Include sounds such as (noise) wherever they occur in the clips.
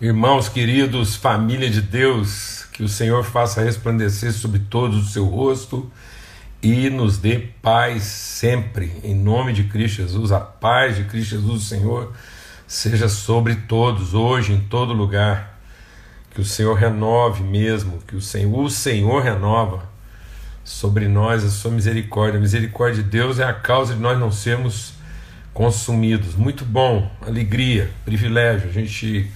Irmãos queridos, família de Deus, que o Senhor faça resplandecer sobre todos o seu rosto e nos dê paz sempre, em nome de Cristo Jesus. A paz de Cristo Jesus, o Senhor, seja sobre todos, hoje, em todo lugar. Que o Senhor renove mesmo, que o Senhor, o Senhor renova sobre nós a sua misericórdia. A misericórdia de Deus é a causa de nós não sermos consumidos. Muito bom, alegria, privilégio. A gente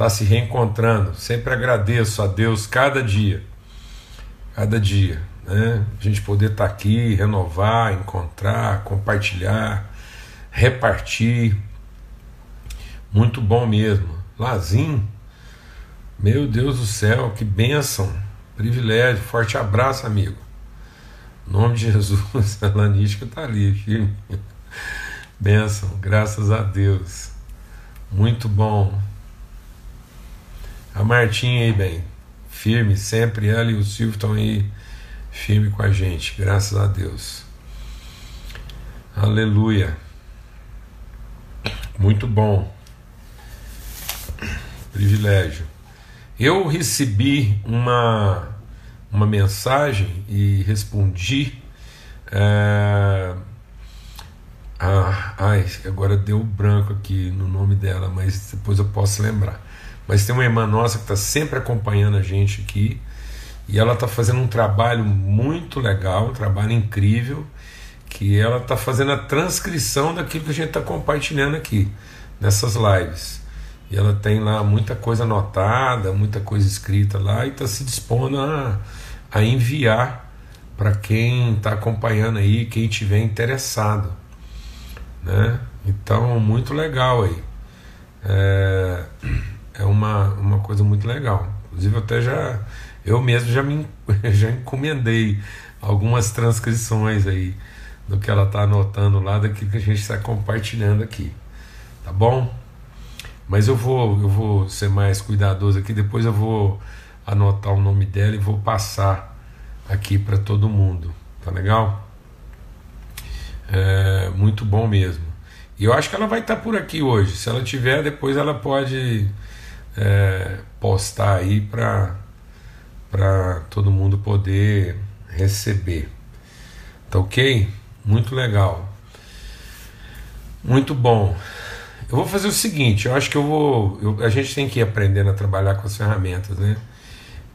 está se reencontrando. Sempre agradeço a Deus cada dia, cada dia, né? A gente poder estar tá aqui, renovar, encontrar, compartilhar, repartir. Muito bom mesmo. Lazinho, meu Deus do céu, que bênção, privilégio. Forte abraço, amigo. Em nome de Jesus, (laughs) a Lanística está ali, firme. Bênção, graças a Deus. Muito bom. A Martinha aí, bem, firme, sempre ela e o Silvio estão aí firme com a gente, graças a Deus. Aleluia. Muito bom. Privilégio. Eu recebi uma, uma mensagem e respondi. É, ai, agora deu branco aqui no nome dela, mas depois eu posso lembrar. Mas tem uma irmã nossa que está sempre acompanhando a gente aqui e ela está fazendo um trabalho muito legal, um trabalho incrível, que ela está fazendo a transcrição daquilo que a gente está compartilhando aqui nessas lives. E ela tem lá muita coisa anotada, muita coisa escrita lá e está se dispondo a, a enviar para quem está acompanhando aí, quem tiver interessado. Né? Então, muito legal aí. É é uma, uma coisa muito legal. Inclusive, até já, eu mesmo já me (laughs) já encomendei algumas transcrições aí do que ela está anotando lá, daquilo que a gente está compartilhando aqui. Tá bom? Mas eu vou, eu vou ser mais cuidadoso aqui, depois eu vou anotar o nome dela e vou passar aqui para todo mundo. Tá legal? É, muito bom mesmo. E eu acho que ela vai estar tá por aqui hoje. Se ela tiver, depois ela pode é, postar aí para todo mundo poder receber. Tá ok? Muito legal. Muito bom. Eu vou fazer o seguinte, eu acho que eu vou. Eu, a gente tem que ir aprendendo a trabalhar com as ferramentas, né?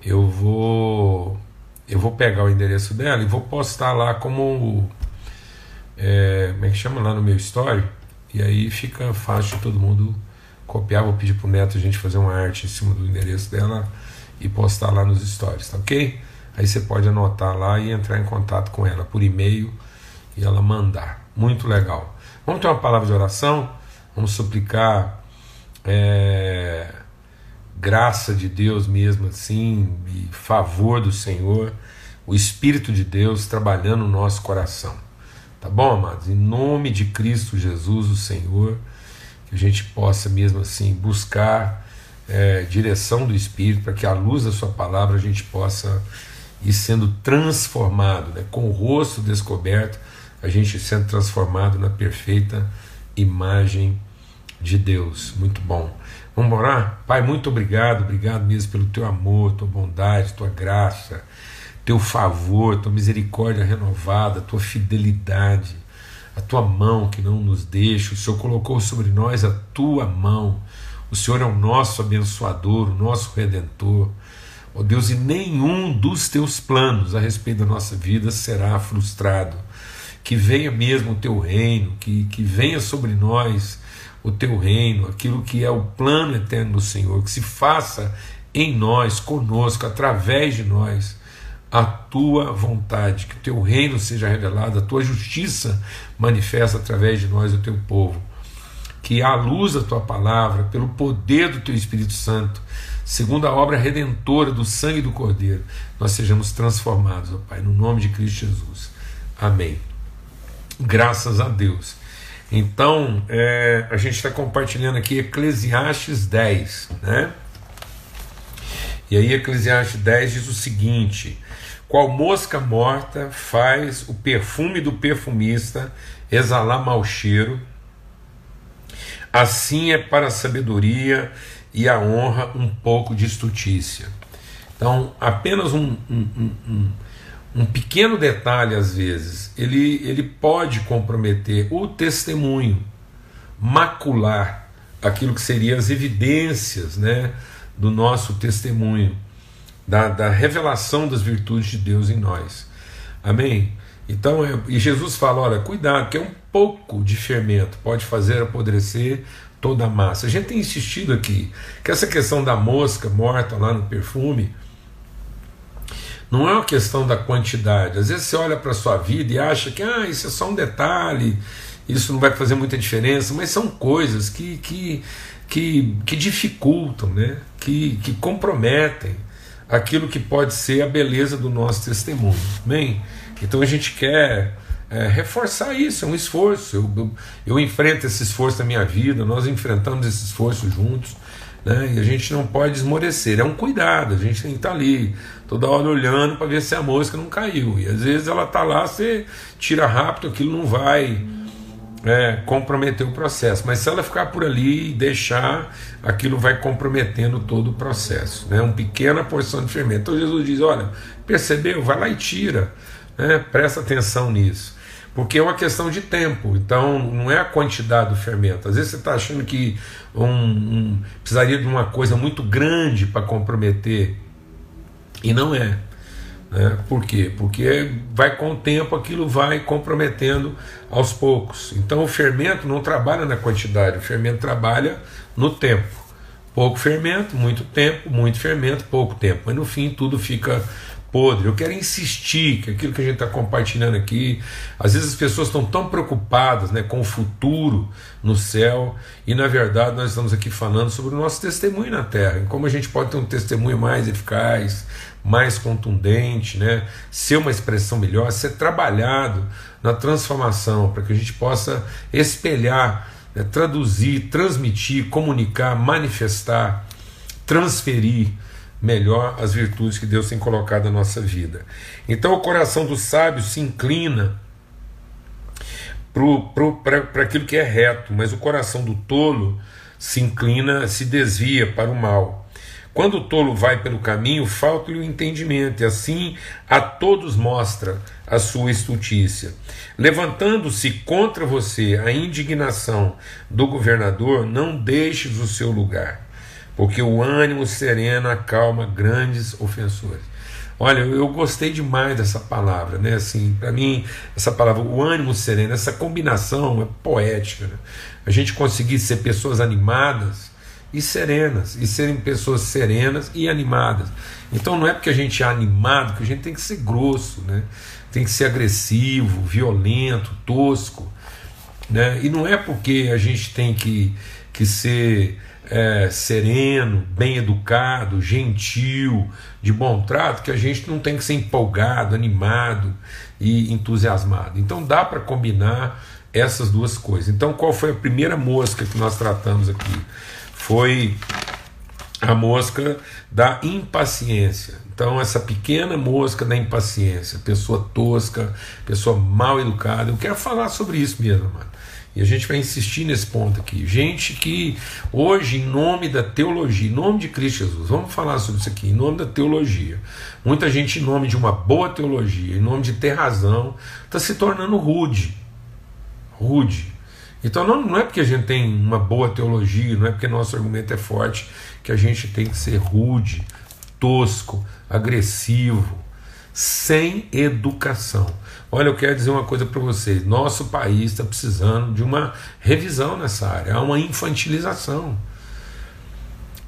Eu vou. Eu vou pegar o endereço dela e vou postar lá como. É, como é que chama lá no meu story? E aí fica fácil todo mundo copiar, vou pedir pro Neto a gente fazer uma arte em cima do endereço dela e postar lá nos stories, tá ok? Aí você pode anotar lá e entrar em contato com ela por e-mail e ela mandar. Muito legal. Vamos ter uma palavra de oração, vamos suplicar é, graça de Deus mesmo assim, e favor do Senhor, o Espírito de Deus trabalhando no nosso coração. Tá bom, amados? Em nome de Cristo Jesus, o Senhor que a gente possa mesmo assim buscar é, direção do Espírito, para que à luz da Sua palavra a gente possa ir sendo transformado, né? com o rosto descoberto, a gente sendo transformado na perfeita imagem de Deus. Muito bom. Vamos orar? Pai, muito obrigado, obrigado mesmo pelo teu amor, tua bondade, tua graça, teu favor, tua misericórdia renovada, tua fidelidade a tua mão que não nos deixa, o Senhor colocou sobre nós a tua mão. O Senhor é o nosso abençoador, o nosso redentor. Ó oh Deus, e nenhum dos teus planos a respeito da nossa vida será frustrado. Que venha mesmo o teu reino, que, que venha sobre nós o teu reino, aquilo que é o plano eterno do Senhor, que se faça em nós, conosco, através de nós a tua vontade, que o teu reino seja revelado, a tua justiça manifesta através de nós, o teu povo. Que a luz da tua palavra, pelo poder do teu Espírito Santo, segundo a obra redentora do sangue do Cordeiro, nós sejamos transformados, ó Pai, no nome de Cristo Jesus. Amém. Graças a Deus. Então, é, a gente está compartilhando aqui Eclesiastes 10, né? E aí, Eclesiastes 10 diz o seguinte: qual mosca morta faz o perfume do perfumista exalar mau cheiro, assim é para a sabedoria e a honra um pouco de estutícia. Então, apenas um, um, um, um pequeno detalhe, às vezes, ele, ele pode comprometer o testemunho, macular aquilo que seriam as evidências né, do nosso testemunho, da, da revelação das virtudes de Deus em nós. Amém? Então, é, e Jesus fala: olha, cuidado, que é um pouco de fermento pode fazer apodrecer toda a massa. A gente tem insistido aqui que essa questão da mosca morta lá no perfume não é uma questão da quantidade. Às vezes você olha para a sua vida e acha que ah, isso é só um detalhe, isso não vai fazer muita diferença, mas são coisas que, que, que, que dificultam, né? que, que comprometem aquilo que pode ser a beleza do nosso testemunho. Amém? Então a gente quer é, reforçar isso, é um esforço. Eu, eu, eu, enfrento esse esforço na minha vida, nós enfrentamos esse esforço juntos, né? e a gente não pode esmorecer. É um cuidado, a gente tem que estar ali toda hora olhando para ver se a mosca não caiu. E às vezes ela está lá, você tira rápido, aquilo não vai é, comprometer o processo. Mas se ela ficar por ali e deixar, aquilo vai comprometendo todo o processo. Né? Uma pequena porção de fermento. Então Jesus diz: olha, percebeu? Vai lá e tira. Né? Presta atenção nisso. Porque é uma questão de tempo, então não é a quantidade do fermento. Às vezes você está achando que um, um, precisaria de uma coisa muito grande para comprometer e não é. Né? Por quê? Porque vai com o tempo aquilo vai comprometendo aos poucos. Então o fermento não trabalha na quantidade, o fermento trabalha no tempo. Pouco fermento, muito tempo, muito fermento, pouco tempo. Mas no fim tudo fica podre. Eu quero insistir que aquilo que a gente está compartilhando aqui, às vezes as pessoas estão tão preocupadas né, com o futuro no céu, e na verdade nós estamos aqui falando sobre o nosso testemunho na terra, como a gente pode ter um testemunho mais eficaz, mais contundente, né? ser uma expressão melhor, ser trabalhado na transformação, para que a gente possa espelhar, né? traduzir, transmitir, comunicar, manifestar, transferir melhor as virtudes que Deus tem colocado na nossa vida. Então o coração do sábio se inclina para aquilo que é reto, mas o coração do tolo se inclina, se desvia para o mal. Quando o tolo vai pelo caminho, falta-lhe o entendimento, e assim a todos mostra a sua estultícia. Levantando-se contra você a indignação do governador, não deixes o seu lugar, porque o ânimo sereno acalma grandes ofensores. Olha, eu gostei demais dessa palavra, né? Assim, para mim, essa palavra, o ânimo sereno, essa combinação é poética. Né? A gente conseguir ser pessoas animadas e serenas, e serem pessoas serenas e animadas. Então não é porque a gente é animado que a gente tem que ser grosso, né? tem que ser agressivo, violento, tosco. Né? E não é porque a gente tem que, que ser é, sereno, bem educado, gentil, de bom trato, que a gente não tem que ser empolgado, animado e entusiasmado. Então dá para combinar essas duas coisas. Então, qual foi a primeira mosca que nós tratamos aqui? Foi a mosca da impaciência. Então, essa pequena mosca da impaciência, pessoa tosca, pessoa mal educada, eu quero falar sobre isso mesmo, mano. E a gente vai insistir nesse ponto aqui. Gente que hoje, em nome da teologia, em nome de Cristo Jesus, vamos falar sobre isso aqui, em nome da teologia. Muita gente, em nome de uma boa teologia, em nome de ter razão, está se tornando rude. Rude. Então não, não é porque a gente tem uma boa teologia, não é porque nosso argumento é forte que a gente tem que ser rude, tosco, agressivo, sem educação. Olha, eu quero dizer uma coisa para vocês: nosso país está precisando de uma revisão nessa área, há uma infantilização.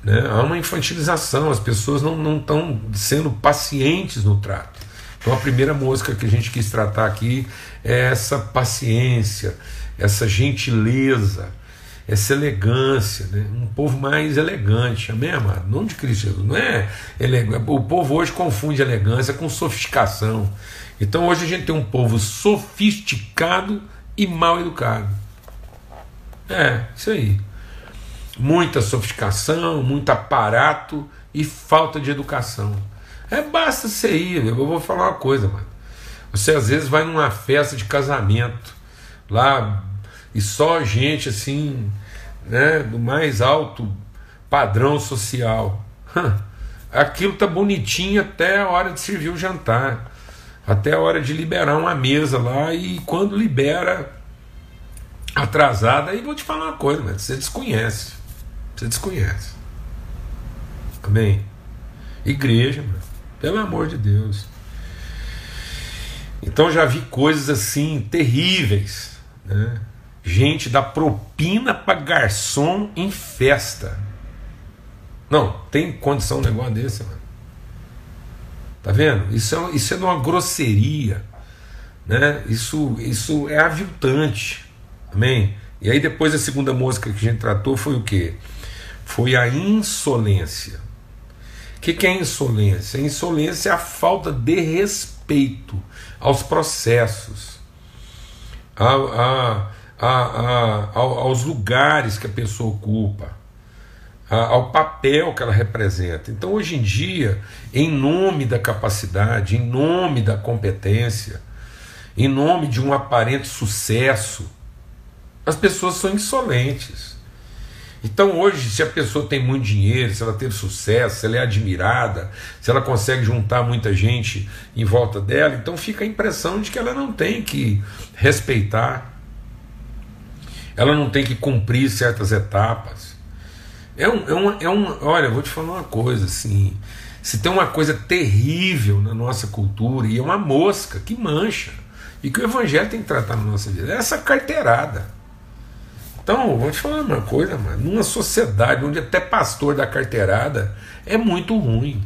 Né? Há uma infantilização, as pessoas não estão sendo pacientes no trato. Então a primeira música que a gente quis tratar aqui é essa paciência, essa gentileza, essa elegância, né? um povo mais elegante, amém, amado? Não de Cristo Jesus, não é. O povo hoje confunde elegância com sofisticação. Então hoje a gente tem um povo sofisticado e mal educado. É, isso aí. Muita sofisticação, muito aparato e falta de educação. É, basta você ir, eu vou falar uma coisa, mano. Você às vezes vai numa festa de casamento, lá e só gente assim né, do mais alto padrão social. Aquilo tá bonitinho até a hora de servir o jantar, até a hora de liberar uma mesa lá e quando libera atrasada, aí vou te falar uma coisa, mas você desconhece. Você desconhece. Amém? Igreja, mano, pelo amor de Deus. Então já vi coisas assim terríveis, né? Gente dá propina para garçom em festa. Não, tem condição um negócio desse, mano. Tá vendo? Isso é, isso é uma grosseria. Né? Isso, isso é aviltante. Amém? E aí depois a segunda música que a gente tratou foi o que? Foi a insolência. O que, que é insolência? A insolência é a falta de respeito aos processos, a, a, a, aos lugares que a pessoa ocupa ao papel que ela representa. Então, hoje em dia, em nome da capacidade, em nome da competência, em nome de um aparente sucesso, as pessoas são insolentes. Então, hoje, se a pessoa tem muito dinheiro, se ela teve sucesso, se ela é admirada, se ela consegue juntar muita gente em volta dela, então fica a impressão de que ela não tem que respeitar, ela não tem que cumprir certas etapas é um, é uma, é um, olha, vou te falar uma coisa assim. Se tem uma coisa terrível na nossa cultura e é uma mosca que mancha e que o evangelho tem que tratar na nossa vida, é essa carteirada. Então, vou te falar uma coisa, mano. Numa sociedade onde até pastor da carteirada é muito ruim.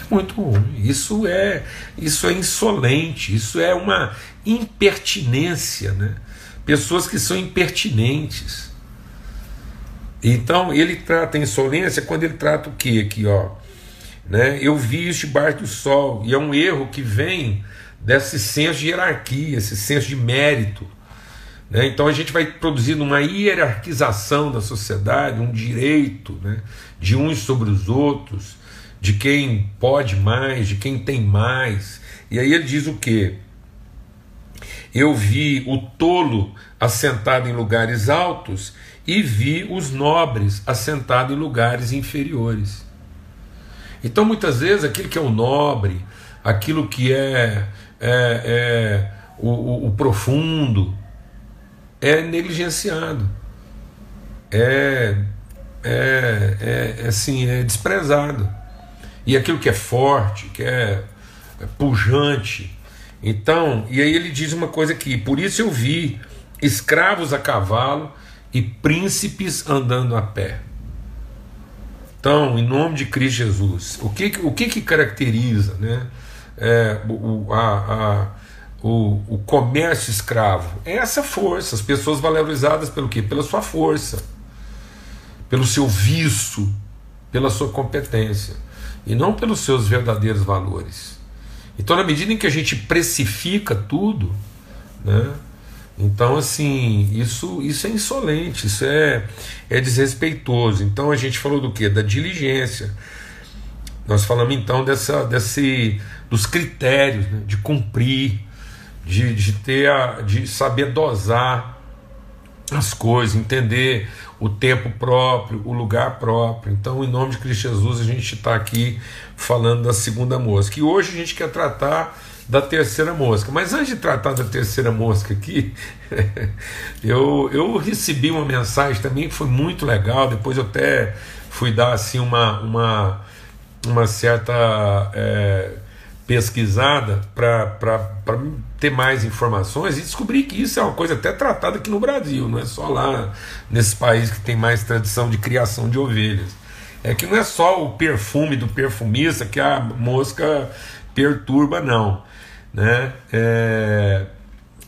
É muito ruim. Isso é, isso é insolente, isso é uma impertinência, né? Pessoas que são impertinentes. Então ele trata a insolência quando ele trata o que aqui, ó. Né? Eu vi isso debaixo do sol, e é um erro que vem desse senso de hierarquia, esse senso de mérito. Né? Então a gente vai produzindo uma hierarquização da sociedade, um direito né? de uns sobre os outros, de quem pode mais, de quem tem mais. E aí ele diz o que? Eu vi o tolo assentado em lugares altos e vi os nobres assentados em lugares inferiores. Então, muitas vezes, aquilo que é o nobre, aquilo que é, é, é o, o, o, profundo, é negligenciado, é, é, é, é, assim, é desprezado. E aquilo que é forte, que é, é pujante. Então, e aí ele diz uma coisa aqui: por isso eu vi escravos a cavalo e príncipes andando a pé. Então, em nome de Cristo Jesus, o que, o que, que caracteriza né, é, o, a, a, o, o comércio escravo? É essa força, as pessoas valorizadas pelo quê? Pela sua força, pelo seu vício, pela sua competência, e não pelos seus verdadeiros valores. Então, na medida em que a gente precifica tudo, né, então, assim, isso, isso é insolente, isso é, é desrespeitoso. Então, a gente falou do que? Da diligência. Nós falamos então dessa, desse, dos critérios, né? de cumprir, de, de ter a, de saber dosar as coisas, entender o tempo próprio, o lugar próprio. Então, em nome de Cristo Jesus, a gente está aqui falando da segunda mosca. E hoje a gente quer tratar da terceira mosca. Mas antes de tratar da terceira mosca aqui, (laughs) eu, eu recebi uma mensagem também que foi muito legal. Depois eu até fui dar assim uma, uma, uma certa é, pesquisada para ter mais informações e descobri que isso é uma coisa até tratada aqui no Brasil, não é só lá nesse país que tem mais tradição de criação de ovelhas. É que não é só o perfume do perfumista que a mosca perturba, não. Né? É,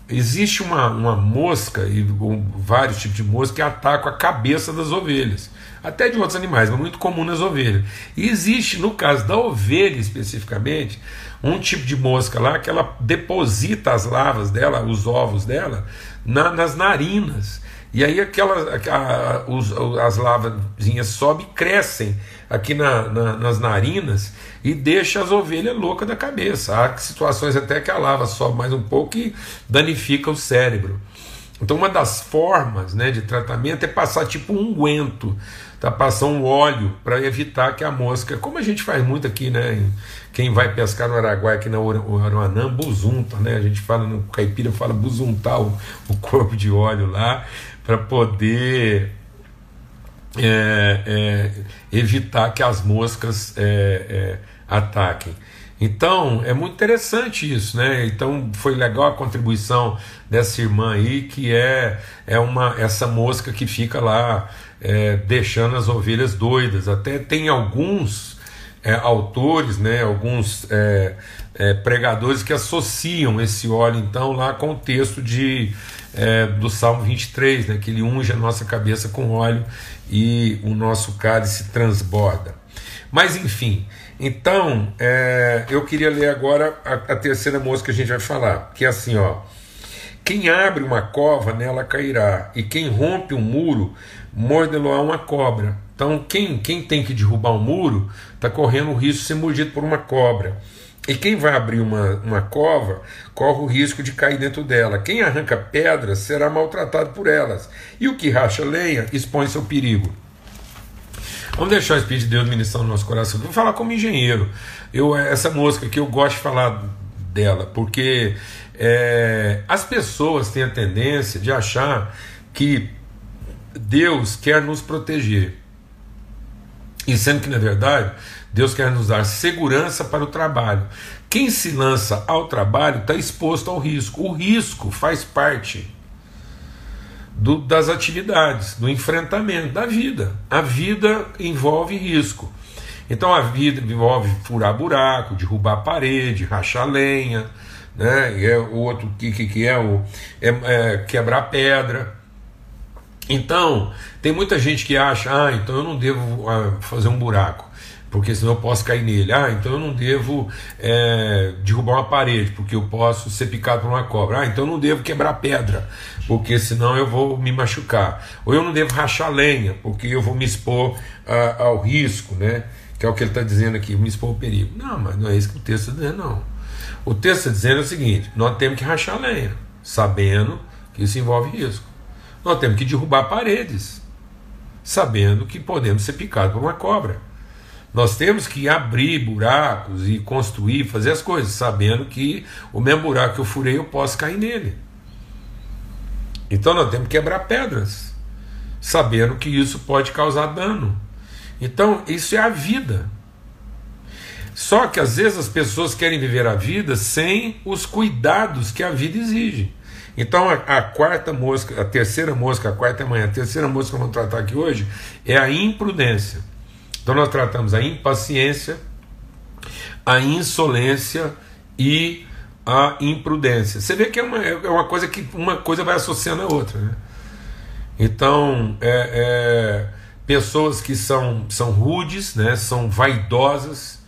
existe uma, uma mosca, e um, vários tipos de mosca, que atacam a cabeça das ovelhas, até de outros animais, mas muito comum nas ovelhas. E existe, no caso da ovelha especificamente, um tipo de mosca lá que ela deposita as larvas dela, os ovos dela, na, nas narinas. E aí aquelas, a, os, as lavazinhas sobem e crescem aqui na, na, nas narinas e deixa as ovelhas loucas da cabeça. Há situações até que a lava sobe mais um pouco e danifica o cérebro. Então, uma das formas né, de tratamento é passar tipo um unguento, tá? passar um óleo para evitar que a mosca, como a gente faz muito aqui, né? Quem vai pescar no Araguaia, aqui na Aruanã, buzunta, né? A gente fala no caipira, fala buzuntar o, o corpo de óleo lá para poder é, é, evitar que as moscas é, é, ataquem. Então é muito interessante isso, né? Então foi legal a contribuição dessa irmã aí, que é, é uma essa mosca que fica lá é, deixando as ovelhas doidas. Até tem alguns é, autores, né? Alguns pregadores que associam esse óleo então lá com o texto de é, do Salmo 23, né, que ele unge a nossa cabeça com óleo e o nosso cálice transborda. Mas enfim, então é, eu queria ler agora a, a, terceira música que a gente vai falar, que é assim, ó. Quem abre uma cova, nela cairá, e quem rompe um muro, mordelá uma cobra. Então, quem, quem tem que derrubar um muro, está correndo o risco de ser mordido por uma cobra. E quem vai abrir uma, uma cova corre o risco de cair dentro dela. Quem arranca pedras será maltratado por elas. E o que racha lenha expõe seu perigo. Vamos deixar o Espírito de Deus ministrar no nosso coração. Vou falar como engenheiro. Eu, essa música que eu gosto de falar dela, porque é, as pessoas têm a tendência de achar que Deus quer nos proteger. E sendo que, na verdade, Deus quer nos dar segurança para o trabalho. Quem se lança ao trabalho está exposto ao risco. O risco faz parte do, das atividades, do enfrentamento, da vida. A vida envolve risco. Então a vida envolve furar buraco, derrubar parede, rachar lenha, né? E é o outro que, que, que é o é, é quebrar pedra. Então, tem muita gente que acha, ah, então eu não devo ah, fazer um buraco porque senão eu posso cair nele. Ah, então eu não devo é, derrubar uma parede, porque eu posso ser picado por uma cobra. Ah, então eu não devo quebrar pedra, porque senão eu vou me machucar. Ou eu não devo rachar lenha, porque eu vou me expor a, ao risco, né? Que é o que ele está dizendo aqui, me expor ao perigo. Não, mas não é isso que o texto está dizendo, não. O texto está dizendo o seguinte: nós temos que rachar lenha, sabendo que isso envolve risco. Nós temos que derrubar paredes, sabendo que podemos ser picados por uma cobra. Nós temos que abrir buracos e construir, fazer as coisas, sabendo que o mesmo buraco que eu furei eu posso cair nele. Então nós temos que quebrar pedras, sabendo que isso pode causar dano. Então isso é a vida. Só que às vezes as pessoas querem viver a vida sem os cuidados que a vida exige. Então a, a, quarta mosca, a terceira mosca, a quarta manhã, a terceira mosca que vamos tratar aqui hoje é a imprudência. Então nós tratamos a impaciência, a insolência e a imprudência. Você vê que é uma, é uma coisa que uma coisa vai associando a outra. Né? Então, é, é, pessoas que são, são rudes, né? são vaidosas,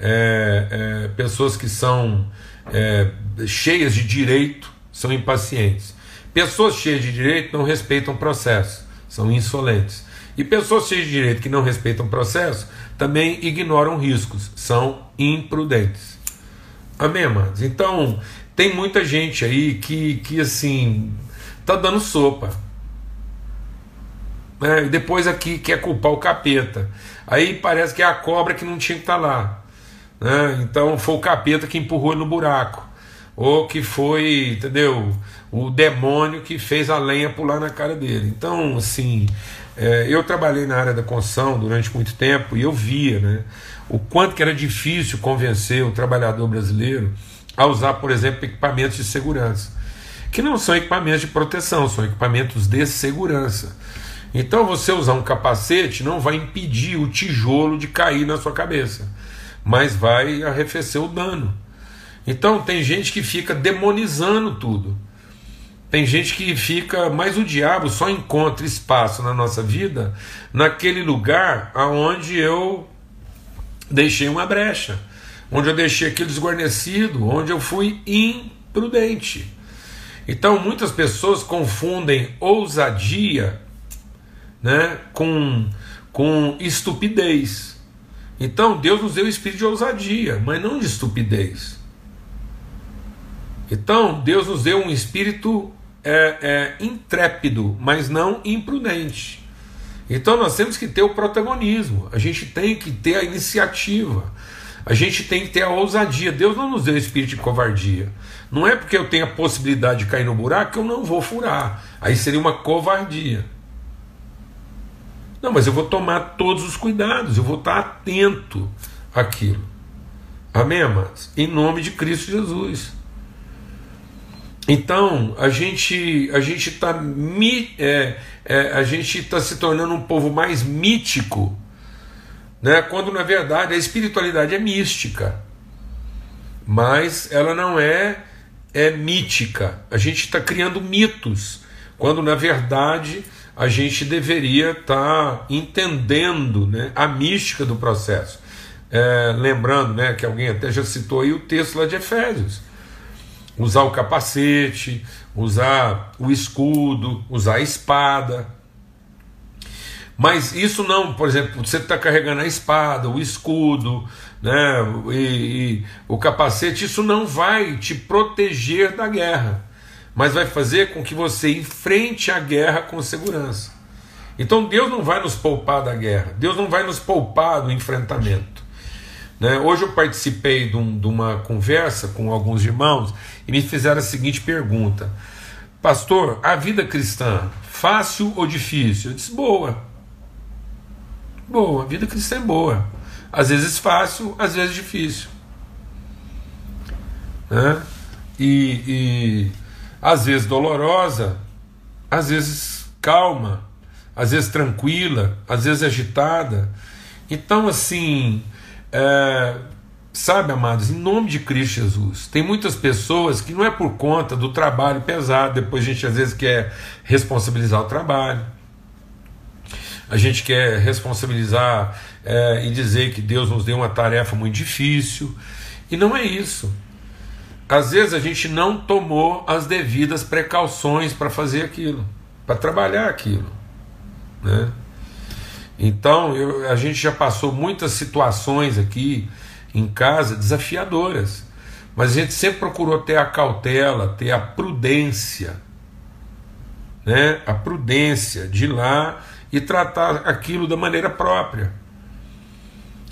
é, é pessoas que são é, cheias de direito, são impacientes. Pessoas cheias de direito não respeitam o processo, são insolentes. E pessoas cheias de direito que não respeitam o processo também ignoram riscos, são imprudentes. Amém, amados? Então, tem muita gente aí que, que assim, tá dando sopa. Né? E depois aqui quer culpar o capeta. Aí parece que é a cobra que não tinha que estar tá lá. Né? Então foi o capeta que empurrou ele no buraco. Ou que foi, entendeu? O demônio que fez a lenha pular na cara dele. Então, assim, é, eu trabalhei na área da construção durante muito tempo e eu via né, o quanto que era difícil convencer o trabalhador brasileiro a usar, por exemplo, equipamentos de segurança, que não são equipamentos de proteção, são equipamentos de segurança. Então, você usar um capacete não vai impedir o tijolo de cair na sua cabeça, mas vai arrefecer o dano. Então, tem gente que fica demonizando tudo. Tem gente que fica, mas o diabo só encontra espaço na nossa vida naquele lugar aonde eu deixei uma brecha, onde eu deixei aquilo desguarnecido, onde eu fui imprudente. Então muitas pessoas confundem ousadia né, com, com estupidez. Então Deus nos deu o espírito de ousadia, mas não de estupidez. Então Deus nos deu um espírito é, é, intrépido, mas não imprudente. Então nós temos que ter o protagonismo, a gente tem que ter a iniciativa, a gente tem que ter a ousadia. Deus não nos deu espírito de covardia. Não é porque eu tenho a possibilidade de cair no buraco que eu não vou furar. Aí seria uma covardia. Não, mas eu vou tomar todos os cuidados, eu vou estar atento àquilo. Amém, amados? Em nome de Cristo Jesus. Então, a gente a gente está é, é, a gente está se tornando um povo mais mítico, né? quando na verdade a espiritualidade é mística, mas ela não é, é mítica. A gente está criando mitos, quando na verdade a gente deveria estar tá entendendo né, a mística do processo. É, lembrando né, que alguém até já citou aí o texto lá de Efésios. Usar o capacete, usar o escudo, usar a espada. Mas isso não, por exemplo, você está carregando a espada, o escudo, né, e, e, o capacete, isso não vai te proteger da guerra, mas vai fazer com que você enfrente a guerra com segurança. Então Deus não vai nos poupar da guerra, Deus não vai nos poupar do enfrentamento. Né? Hoje eu participei de, um, de uma conversa com alguns irmãos e me fizeram a seguinte pergunta: Pastor, a vida cristã, fácil ou difícil? Eu disse: boa. Boa, a vida cristã é boa. Às vezes fácil, às vezes difícil. Né? E, e às vezes dolorosa, às vezes calma, às vezes tranquila, às vezes agitada. Então, assim, é, sabe, amados, em nome de Cristo Jesus, tem muitas pessoas que não é por conta do trabalho pesado, depois a gente às vezes quer responsabilizar o trabalho, a gente quer responsabilizar é, e dizer que Deus nos deu uma tarefa muito difícil, e não é isso. Às vezes a gente não tomou as devidas precauções para fazer aquilo, para trabalhar aquilo, né? Então, eu, a gente já passou muitas situações aqui em casa desafiadoras, mas a gente sempre procurou ter a cautela, ter a prudência, né? A prudência de ir lá e tratar aquilo da maneira própria.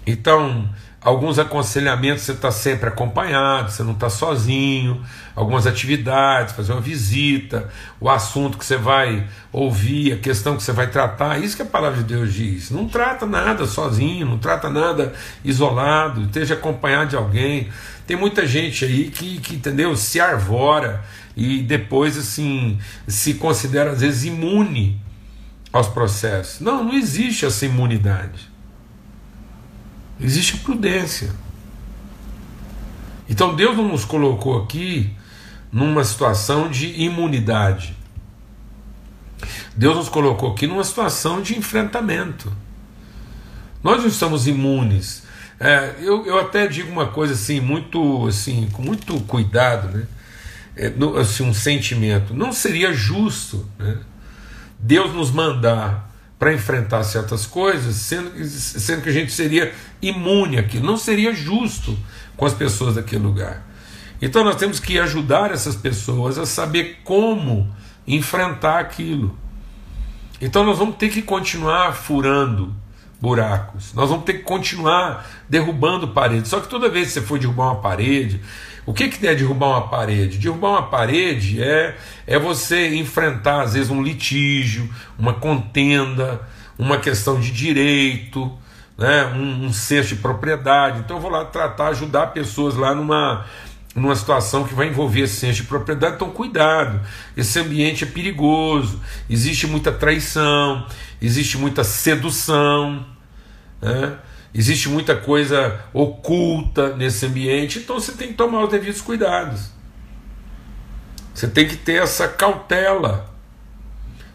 Então, Alguns aconselhamentos você está sempre acompanhado, você não está sozinho. Algumas atividades, fazer uma visita, o assunto que você vai ouvir, a questão que você vai tratar, isso que a palavra de Deus diz. Não trata nada sozinho, não trata nada isolado, esteja acompanhado de alguém. Tem muita gente aí que, que entendeu, se arvora e depois assim se considera às vezes imune aos processos. Não, não existe essa imunidade. Existe prudência. Então Deus não nos colocou aqui numa situação de imunidade. Deus nos colocou aqui numa situação de enfrentamento. Nós não estamos imunes. É, eu, eu até digo uma coisa assim, muito assim, com muito cuidado, né? É, no, assim, um sentimento. Não seria justo né? Deus nos mandar para enfrentar certas coisas, sendo, sendo que a gente seria imune àquilo. Não seria justo com as pessoas daquele lugar. Então nós temos que ajudar essas pessoas a saber como enfrentar aquilo. Então nós vamos ter que continuar furando buracos, nós vamos ter que continuar derrubando paredes. Só que toda vez que você for derrubar uma parede, o que, que é derrubar uma parede? Derrubar uma parede é, é você enfrentar, às vezes, um litígio, uma contenda, uma questão de direito, né? um, um cesto de propriedade. Então eu vou lá tratar, ajudar pessoas lá numa, numa situação que vai envolver esse senso de propriedade, então cuidado, esse ambiente é perigoso, existe muita traição, existe muita sedução, né? Existe muita coisa oculta nesse ambiente, então você tem que tomar os devidos cuidados. Você tem que ter essa cautela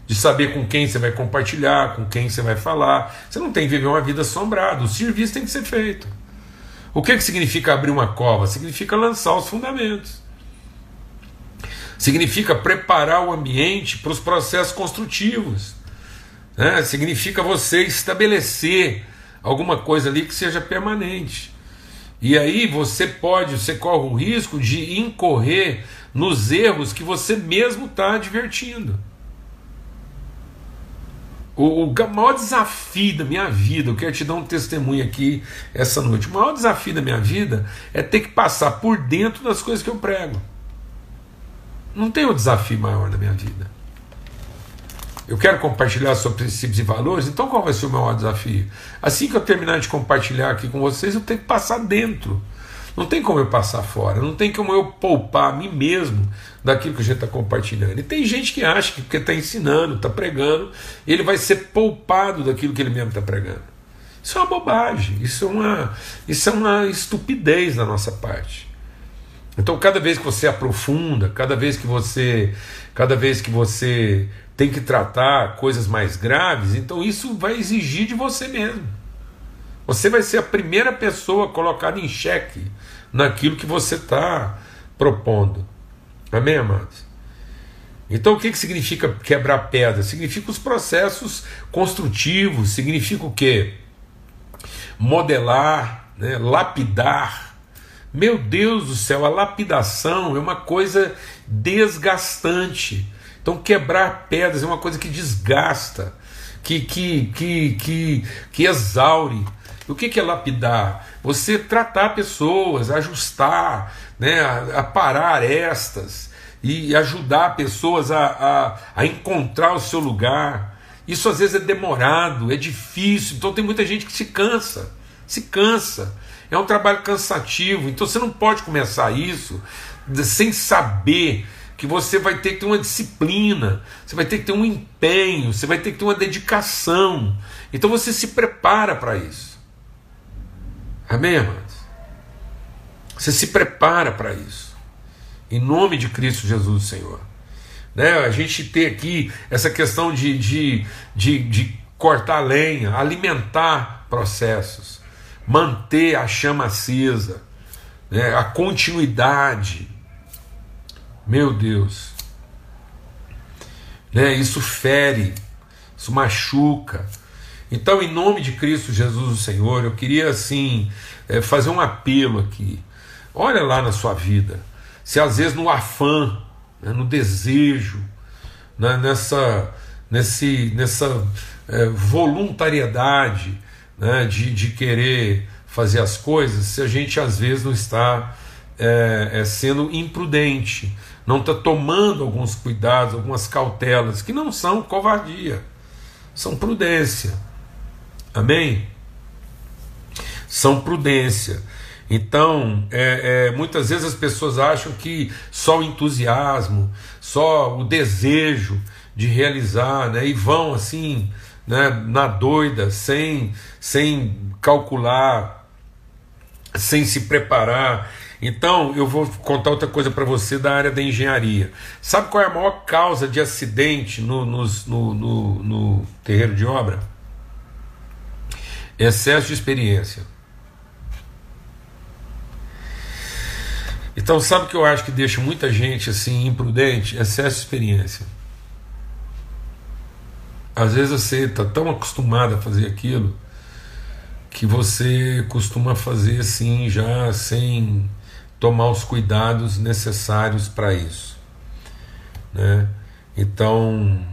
de saber com quem você vai compartilhar, com quem você vai falar. Você não tem que viver uma vida assombrada, o serviço tem que ser feito. O que, que significa abrir uma cova? Significa lançar os fundamentos. Significa preparar o ambiente para os processos construtivos. Né? Significa você estabelecer alguma coisa ali que seja permanente. E aí você pode, você corre o risco de incorrer nos erros que você mesmo está advertindo. O, o, maior desafio da minha vida, eu quero te dar um testemunho aqui essa noite. O maior desafio da minha vida é ter que passar por dentro das coisas que eu prego. Não tem um desafio maior na minha vida. Eu quero compartilhar sobre princípios e valores, então qual vai ser o meu maior desafio? Assim que eu terminar de compartilhar aqui com vocês, eu tenho que passar dentro. Não tem como eu passar fora, não tem como eu poupar a mim mesmo daquilo que a gente está compartilhando. E tem gente que acha que porque está ensinando, está pregando, ele vai ser poupado daquilo que ele mesmo está pregando. Isso é uma bobagem, isso é uma, isso é uma estupidez da nossa parte. Então, cada vez que você aprofunda, cada vez que você, cada vez que você tem que tratar coisas mais graves, então isso vai exigir de você mesmo. Você vai ser a primeira pessoa colocada em xeque naquilo que você está propondo. Amém, amados? Então, o que, que significa quebrar pedra? Significa os processos construtivos, significa o quê? Modelar, né? lapidar. Meu Deus do céu, a lapidação é uma coisa desgastante. Então, quebrar pedras é uma coisa que desgasta, que, que, que, que, que exaure. O que é lapidar? Você tratar pessoas, ajustar, né, a, parar arestas e ajudar pessoas a, a, a encontrar o seu lugar. Isso às vezes é demorado, é difícil, então tem muita gente que se cansa, se cansa. É um trabalho cansativo, então você não pode começar isso sem saber que você vai ter que ter uma disciplina, você vai ter que ter um empenho, você vai ter que ter uma dedicação. Então você se prepara para isso. Amém, amados? Você se prepara para isso. Em nome de Cristo Jesus, Senhor. Né? A gente ter aqui essa questão de, de, de, de cortar lenha, alimentar processos, manter a chama acesa, né? a continuidade meu Deus. Né? Isso fere, isso machuca. Então, em nome de Cristo Jesus, o Senhor, eu queria assim é, fazer um apelo aqui. Olha lá na sua vida, se às vezes no afã, né, no desejo, né, nessa, nesse, nessa é, voluntariedade né, de, de querer fazer as coisas, se a gente às vezes não está é, é, sendo imprudente, não está tomando alguns cuidados, algumas cautelas, que não são covardia, são prudência. Amém? São prudência. Então, é, é, muitas vezes as pessoas acham que só o entusiasmo, só o desejo de realizar, né, e vão assim, né, na doida, sem, sem calcular, sem se preparar, então, eu vou contar outra coisa para você da área da engenharia. Sabe qual é a maior causa de acidente no, no, no, no, terreiro de obra? Excesso de experiência. Então, sabe o que eu acho que deixa muita gente assim imprudente? Excesso de experiência. Às vezes você está tão acostumado a fazer aquilo que você costuma fazer assim já sem tomar os cuidados necessários para isso. Né? Então,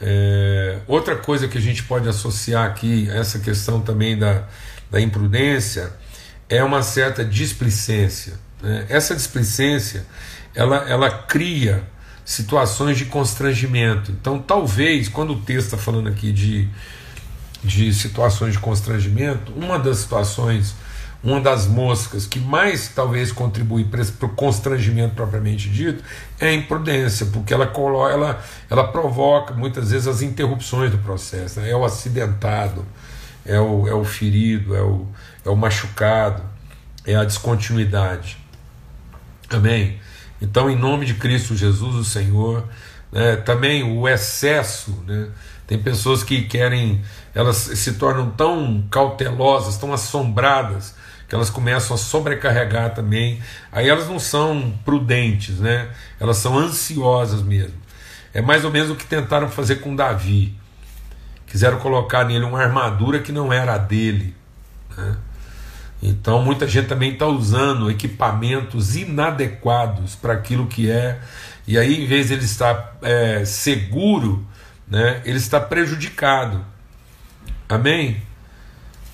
é, outra coisa que a gente pode associar aqui a essa questão também da, da imprudência é uma certa displicência. Né? Essa displicência ela, ela cria situações de constrangimento. Então, talvez, quando o texto está falando aqui de, de situações de constrangimento, uma das situações uma das moscas que mais talvez contribui para o constrangimento propriamente dito é a imprudência, porque ela, ela, ela provoca muitas vezes as interrupções do processo. Né? É o acidentado, é o, é o ferido, é o, é o machucado, é a descontinuidade. Amém? Então, em nome de Cristo Jesus, o Senhor, né, também o excesso, né, tem pessoas que querem, elas se tornam tão cautelosas, tão assombradas que elas começam a sobrecarregar também. Aí elas não são prudentes, né? Elas são ansiosas mesmo. É mais ou menos o que tentaram fazer com Davi. Quiseram colocar nele uma armadura que não era a dele. Né? Então muita gente também está usando equipamentos inadequados para aquilo que é, e aí em vez de ele estar é, seguro, né, ele está prejudicado. Amém?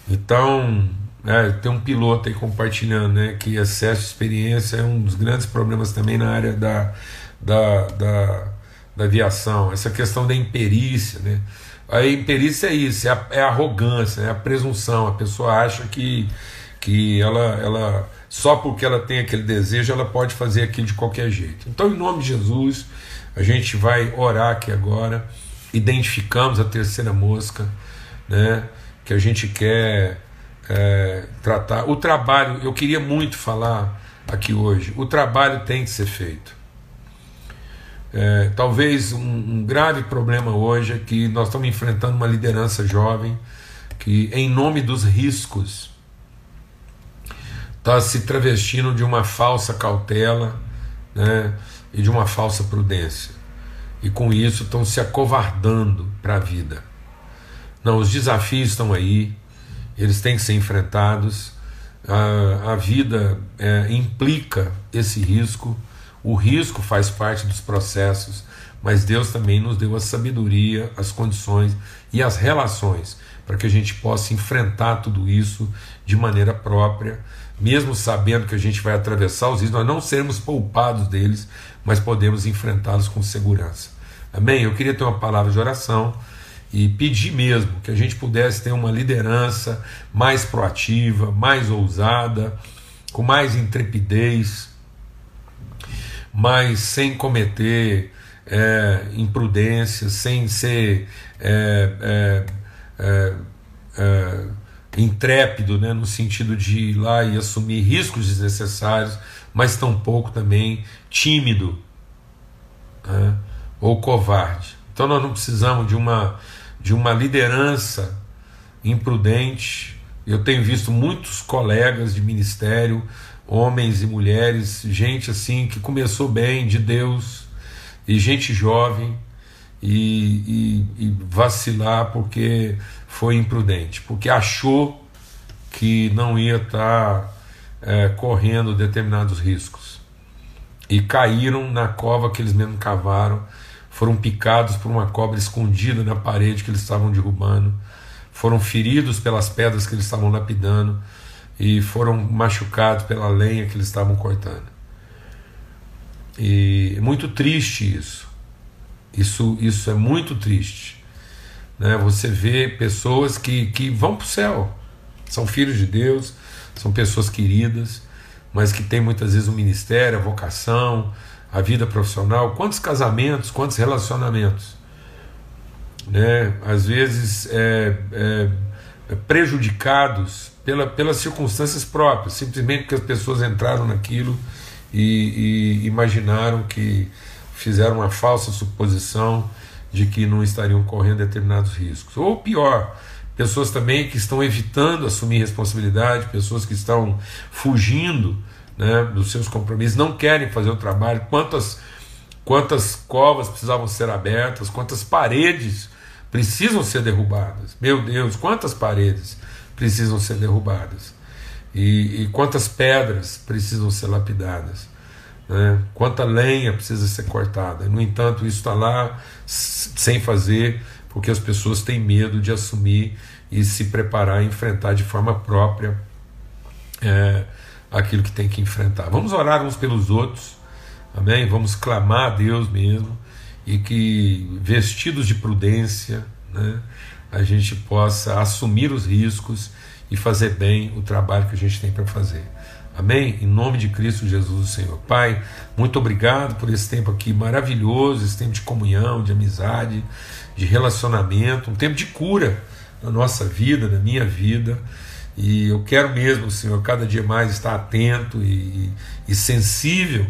Então, é, tem um piloto aí compartilhando né, que excesso de experiência é um dos grandes problemas também na área da, da, da, da aviação, essa questão da imperícia. Né? A imperícia é isso, é a, é a arrogância, é a presunção. A pessoa acha que, que ela, ela, só porque ela tem aquele desejo, ela pode fazer aquilo de qualquer jeito. Então, em nome de Jesus, a gente vai orar aqui agora, identificamos a terceira mosca, né, que a gente quer é, tratar. O trabalho, eu queria muito falar aqui hoje, o trabalho tem que ser feito. É, talvez um, um, grave problema hoje é que nós estamos enfrentando uma liderança jovem que, em nome dos riscos, está se travestindo de uma falsa cautela né, e de uma falsa prudência. E com isso estão se acovardando para a vida. Não, os desafios estão aí, eles têm que ser enfrentados. A, a vida é, implica esse risco o risco faz parte dos processos, mas Deus também nos deu a sabedoria, as condições e as relações para que a gente possa enfrentar tudo isso de maneira própria, mesmo sabendo que a gente vai atravessar os riscos, nós não seremos poupados deles, mas podemos enfrentá-los com segurança. Amém? Eu queria ter uma palavra de oração e pedir mesmo que a gente pudesse ter uma liderança mais proativa, mais ousada, com mais intrepidez, mas sem cometer é, imprudência, sem ser é, é, é, é, intrépido, né, no sentido de ir lá e assumir riscos desnecessários, mas tampouco também tímido né, ou covarde. Então nós não precisamos de uma, de uma liderança imprudente. Eu tenho visto muitos colegas de ministério homens e mulheres, gente assim que começou bem de Deus, e gente jovem, e, e, e vacilar porque foi imprudente, porque achou que não ia estar tá, é, correndo determinados riscos. E caíram na cova que eles mesmos cavaram, foram picados por uma cobra escondida na parede que eles estavam derrubando, foram feridos pelas pedras que eles estavam lapidando e foram machucados pela lenha que eles estavam cortando. E é muito triste isso. Isso, isso é muito triste. Né? Você vê pessoas que, que vão para o céu, são filhos de Deus, são pessoas queridas, mas que têm muitas vezes o um ministério, a vocação, a vida profissional. Quantos casamentos, quantos relacionamentos? Né? Às vezes é, é, é prejudicados pela, pelas circunstâncias próprias, simplesmente porque as pessoas entraram naquilo e, e imaginaram que fizeram uma falsa suposição de que não estariam correndo determinados riscos. Ou pior, pessoas também que estão evitando assumir responsabilidade, pessoas que estão fugindo né, dos seus compromissos, não querem fazer o trabalho. Quantas, quantas covas precisavam ser abertas, quantas paredes precisam ser derrubadas. Meu Deus, quantas paredes precisam ser derrubadas. E, e quantas pedras precisam ser lapidadas. Né? Quanta lenha precisa ser cortada. No entanto, isso está lá sem fazer, porque as pessoas têm medo de assumir e se preparar a enfrentar de forma própria é, aquilo que tem que enfrentar. Vamos orar uns pelos outros, amém? Vamos clamar a Deus mesmo e que vestidos de prudência, né? a gente possa assumir os riscos e fazer bem o trabalho que a gente tem para fazer. Amém? Em nome de Cristo Jesus, o Senhor. Pai, muito obrigado por esse tempo aqui maravilhoso, esse tempo de comunhão, de amizade, de relacionamento, um tempo de cura na nossa vida, na minha vida. E eu quero mesmo, Senhor, cada dia mais estar atento e, e sensível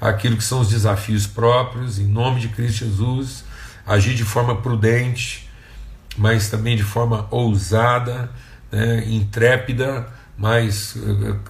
àquilo que são os desafios próprios, em nome de Cristo Jesus, agir de forma prudente, mas também de forma ousada, né, intrépida, mas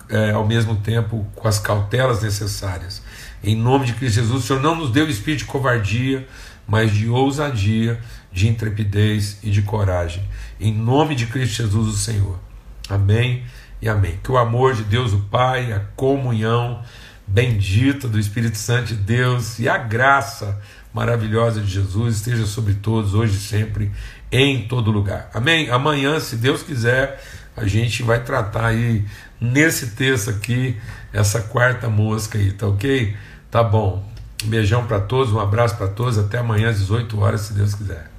é, ao mesmo tempo com as cautelas necessárias. Em nome de Cristo Jesus, o Senhor não nos deu espírito de covardia, mas de ousadia, de intrepidez e de coragem. Em nome de Cristo Jesus, o Senhor. Amém e amém. Que o amor de Deus, o Pai, a comunhão bendita do Espírito Santo de Deus e a graça maravilhosa de Jesus esteja sobre todos, hoje e sempre, em todo lugar. Amém? Amanhã, se Deus quiser, a gente vai tratar aí nesse texto aqui, essa quarta mosca aí, tá ok? Tá bom. Um beijão para todos, um abraço para todos, até amanhã às 18 horas, se Deus quiser.